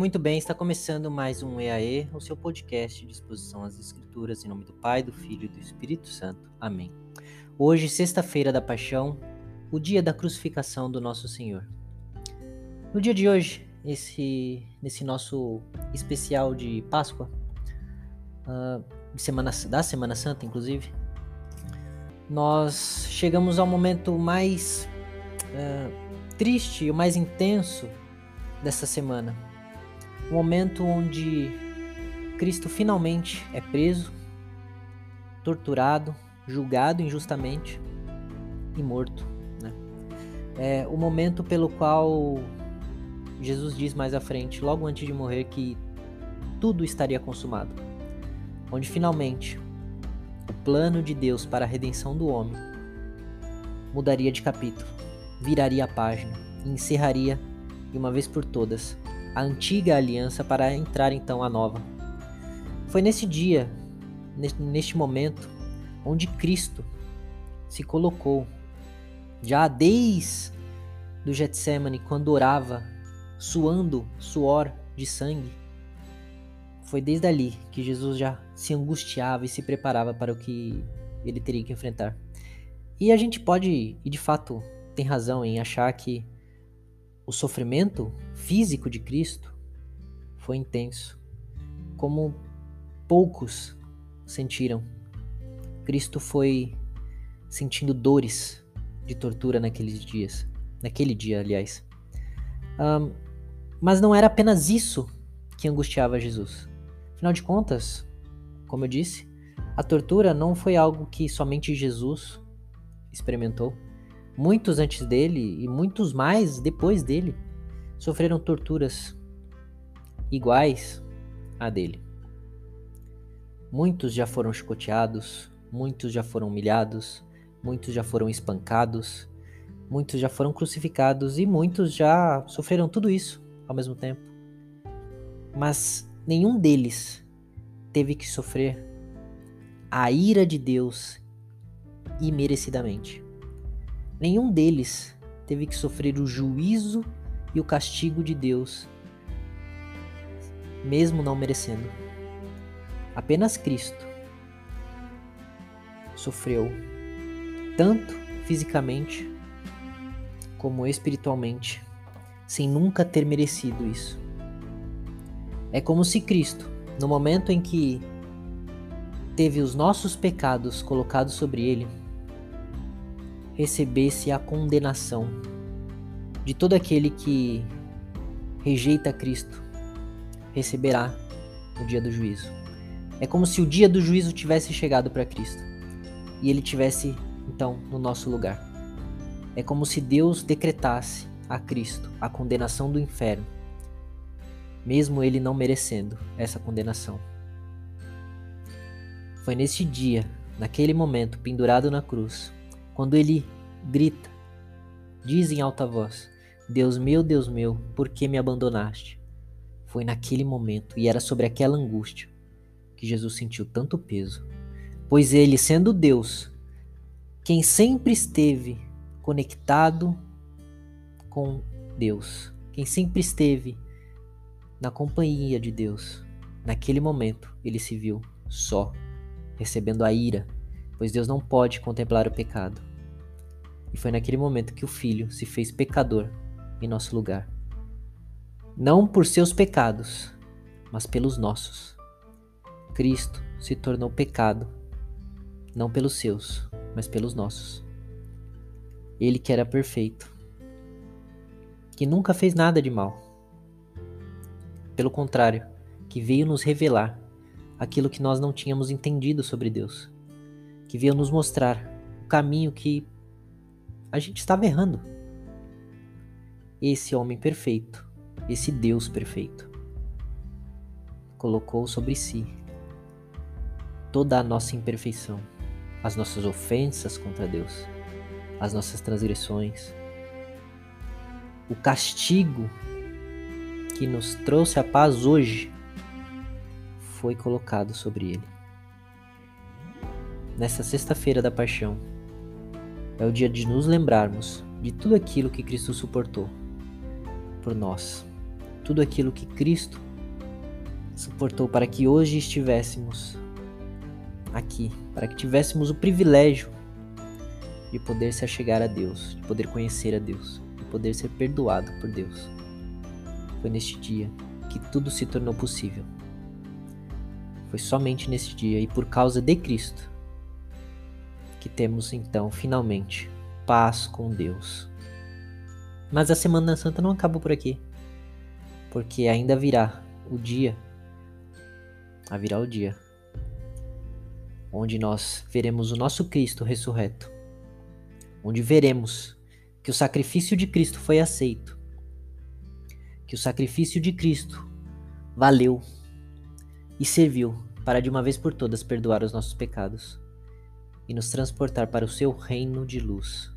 Muito bem, está começando mais um EAE, o seu podcast de exposição às Escrituras, em nome do Pai, do Filho e do Espírito Santo. Amém. Hoje, sexta-feira da Paixão, o dia da crucificação do nosso Senhor. No dia de hoje, esse, nesse nosso especial de Páscoa, uh, de semana, da Semana Santa, inclusive, nós chegamos ao momento mais uh, triste e o mais intenso dessa semana. O momento onde Cristo finalmente é preso, torturado, julgado injustamente e morto. Né? É o momento pelo qual Jesus diz mais à frente, logo antes de morrer, que tudo estaria consumado. Onde finalmente o plano de Deus para a redenção do homem mudaria de capítulo, viraria a página e encerraria de uma vez por todas, a antiga aliança para entrar então a nova. Foi nesse dia, neste momento, onde Cristo se colocou, já desde do Getsemane, quando orava, suando suor de sangue. Foi desde ali que Jesus já se angustiava e se preparava para o que ele teria que enfrentar. E a gente pode, e de fato tem razão em achar que o sofrimento físico de Cristo foi intenso, como poucos sentiram. Cristo foi sentindo dores de tortura naqueles dias, naquele dia, aliás. Um, mas não era apenas isso que angustiava Jesus. Afinal de contas, como eu disse, a tortura não foi algo que somente Jesus experimentou. Muitos antes dele e muitos mais depois dele sofreram torturas iguais à dele. Muitos já foram chicoteados, muitos já foram humilhados, muitos já foram espancados, muitos já foram crucificados e muitos já sofreram tudo isso ao mesmo tempo. Mas nenhum deles teve que sofrer a ira de Deus imerecidamente. Nenhum deles teve que sofrer o juízo e o castigo de Deus, mesmo não merecendo. Apenas Cristo sofreu tanto fisicamente como espiritualmente, sem nunca ter merecido isso. É como se Cristo, no momento em que teve os nossos pecados colocados sobre ele, recebesse a condenação de todo aquele que rejeita Cristo, receberá o dia do juízo. É como se o dia do juízo tivesse chegado para Cristo e ele tivesse então no nosso lugar. É como se Deus decretasse a Cristo a condenação do inferno, mesmo ele não merecendo essa condenação. Foi neste dia, naquele momento, pendurado na cruz, quando ele grita, diz em alta voz: Deus meu, Deus meu, por que me abandonaste? Foi naquele momento e era sobre aquela angústia que Jesus sentiu tanto peso, pois ele, sendo Deus, quem sempre esteve conectado com Deus, quem sempre esteve na companhia de Deus, naquele momento ele se viu só, recebendo a ira, pois Deus não pode contemplar o pecado. E foi naquele momento que o Filho se fez pecador em nosso lugar. Não por seus pecados, mas pelos nossos. Cristo se tornou pecado, não pelos seus, mas pelos nossos. Ele que era perfeito, que nunca fez nada de mal. Pelo contrário, que veio nos revelar aquilo que nós não tínhamos entendido sobre Deus, que veio nos mostrar o caminho que a gente estava errando. Esse homem perfeito, esse Deus perfeito, colocou sobre si toda a nossa imperfeição, as nossas ofensas contra Deus, as nossas transgressões, o castigo que nos trouxe a paz hoje foi colocado sobre ele. Nessa sexta-feira da paixão, é o dia de nos lembrarmos de tudo aquilo que Cristo suportou por nós, tudo aquilo que Cristo suportou para que hoje estivéssemos aqui, para que tivéssemos o privilégio de poder se achegar a Deus, de poder conhecer a Deus, de poder ser perdoado por Deus. Foi neste dia que tudo se tornou possível. Foi somente nesse dia e por causa de Cristo que temos então finalmente paz com Deus. Mas a Semana Santa não acabou por aqui, porque ainda virá o dia, haverá o dia onde nós veremos o nosso Cristo ressurreto, onde veremos que o sacrifício de Cristo foi aceito, que o sacrifício de Cristo valeu e serviu para de uma vez por todas perdoar os nossos pecados e nos transportar para o seu reino de luz.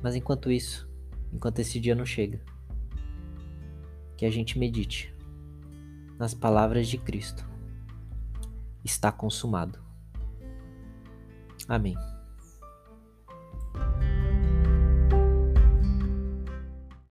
Mas enquanto isso, enquanto esse dia não chega, que a gente medite nas palavras de Cristo está consumado. Amém.